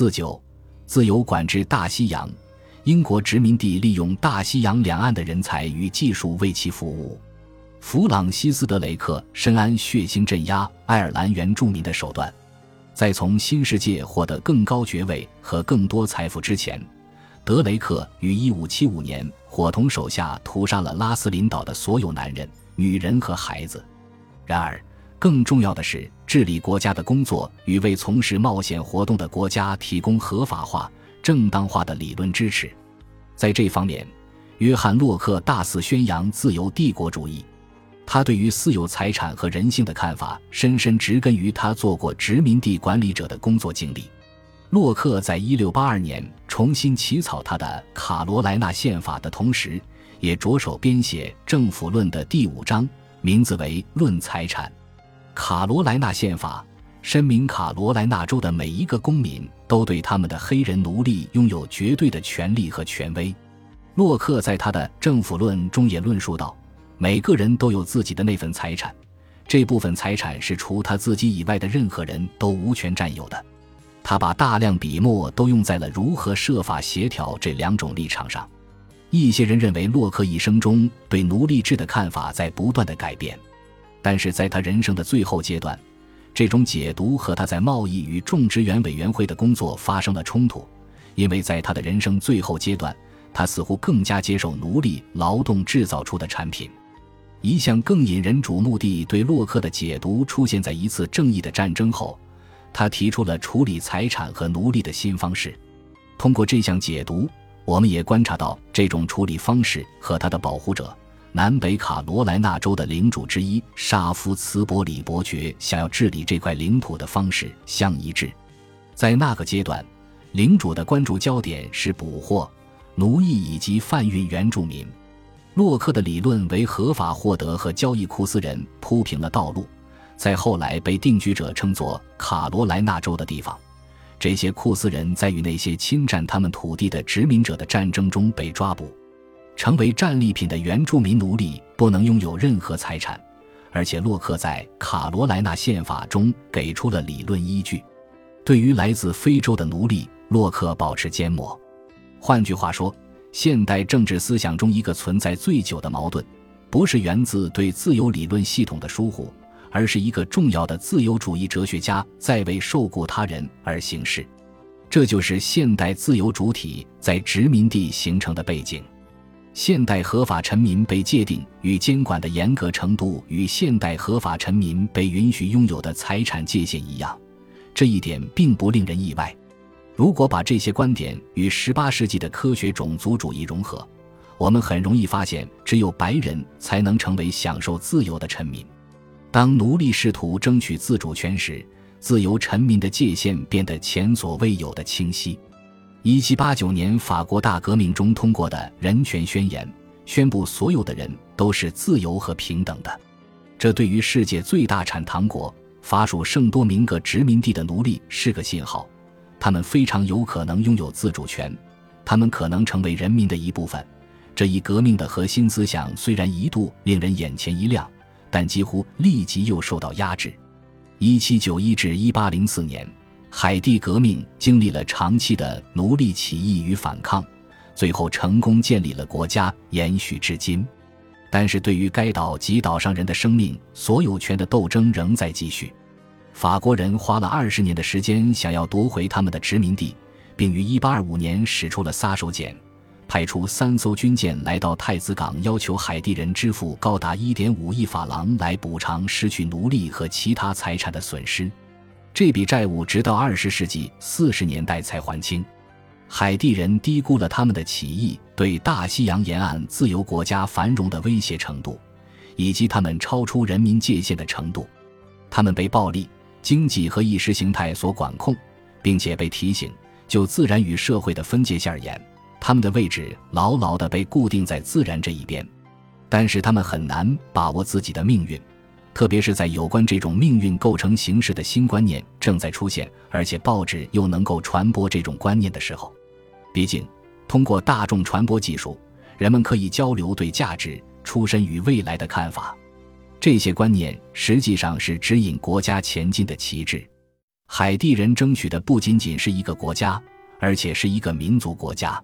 四九，自由管制大西洋。英国殖民地利用大西洋两岸的人才与技术为其服务。弗朗西斯·德雷克深谙血腥镇压爱尔兰原住民的手段，在从新世界获得更高爵位和更多财富之前，德雷克于1575年伙同手下屠杀了拉斯林岛的所有男人、女人和孩子。然而，更重要的是治理国家的工作与为从事冒险活动的国家提供合法化、正当化的理论支持。在这方面，约翰·洛克大肆宣扬自由帝国主义。他对于私有财产和人性的看法，深深植根于他做过殖民地管理者的工作经历。洛克在一六八二年重新起草他的《卡罗莱纳宪法》的同时，也着手编写《政府论》的第五章，名字为《论财产》。卡罗莱纳宪法声明，卡罗莱纳州的每一个公民都对他们的黑人奴隶拥有绝对的权利和权威。洛克在他的《政府论》中也论述道。每个人都有自己的那份财产，这部分财产是除他自己以外的任何人都无权占有的。他把大量笔墨都用在了如何设法协调这两种立场上。一些人认为洛克一生中对奴隶制的看法在不断的改变，但是在他人生的最后阶段，这种解读和他在贸易与种植园委员会的工作发生了冲突，因为在他的人生最后阶段，他似乎更加接受奴隶劳动制造出的产品。一项更引人瞩目的对洛克的解读出现在一次正义的战争后，他提出了处理财产和奴隶的新方式。通过这项解读，我们也观察到这种处理方式和他的保护者——南北卡罗来纳州的领主之一沙夫茨伯里伯爵想要治理这块领土的方式相一致。在那个阶段，领主的关注焦点是捕获奴役以及贩运原住民。洛克的理论为合法获得和交易库斯人铺平了道路，在后来被定居者称作卡罗莱纳州的地方，这些库斯人在与那些侵占他们土地的殖民者的战争中被抓捕，成为战利品的原住民奴隶不能拥有任何财产，而且洛克在卡罗莱纳宪法中给出了理论依据。对于来自非洲的奴隶，洛克保持缄默。换句话说。现代政治思想中一个存在最久的矛盾，不是源自对自由理论系统的疏忽，而是一个重要的自由主义哲学家在为受雇他人而行事。这就是现代自由主体在殖民地形成的背景。现代合法臣民被界定与监管的严格程度与现代合法臣民被允许拥有的财产界限一样，这一点并不令人意外。如果把这些观点与18世纪的科学种族主义融合，我们很容易发现，只有白人才能成为享受自由的臣民。当奴隶试图争取自主权时，自由臣民的界限变得前所未有的清晰。1789年法国大革命中通过的人权宣言宣布，所有的人都是自由和平等的。这对于世界最大产糖国法属圣多明各殖民地的奴隶是个信号。他们非常有可能拥有自主权，他们可能成为人民的一部分。这一革命的核心思想虽然一度令人眼前一亮，但几乎立即又受到压制。一七九一至一八零四年，海地革命经历了长期的奴隶起义与反抗，最后成功建立了国家，延续至今。但是对于该岛及岛上人的生命所有权的斗争仍在继续。法国人花了二十年的时间，想要夺回他们的殖民地，并于1825年使出了杀手锏，派出三艘军舰来到太子港，要求海地人支付高达1.5亿法郎来补偿失去奴隶和其他财产的损失。这笔债务直到20世纪40年代才还清。海地人低估了他们的起义对大西洋沿岸自由国家繁荣的威胁程度，以及他们超出人民界限的程度。他们被暴力。经济和意识形态所管控，并且被提醒，就自然与社会的分界线而言，他们的位置牢牢地被固定在自然这一边。但是他们很难把握自己的命运，特别是在有关这种命运构成形式的新观念正在出现，而且报纸又能够传播这种观念的时候。毕竟，通过大众传播技术，人们可以交流对价值、出身与未来的看法。这些观念实际上是指引国家前进的旗帜。海地人争取的不仅仅是一个国家，而且是一个民族国家。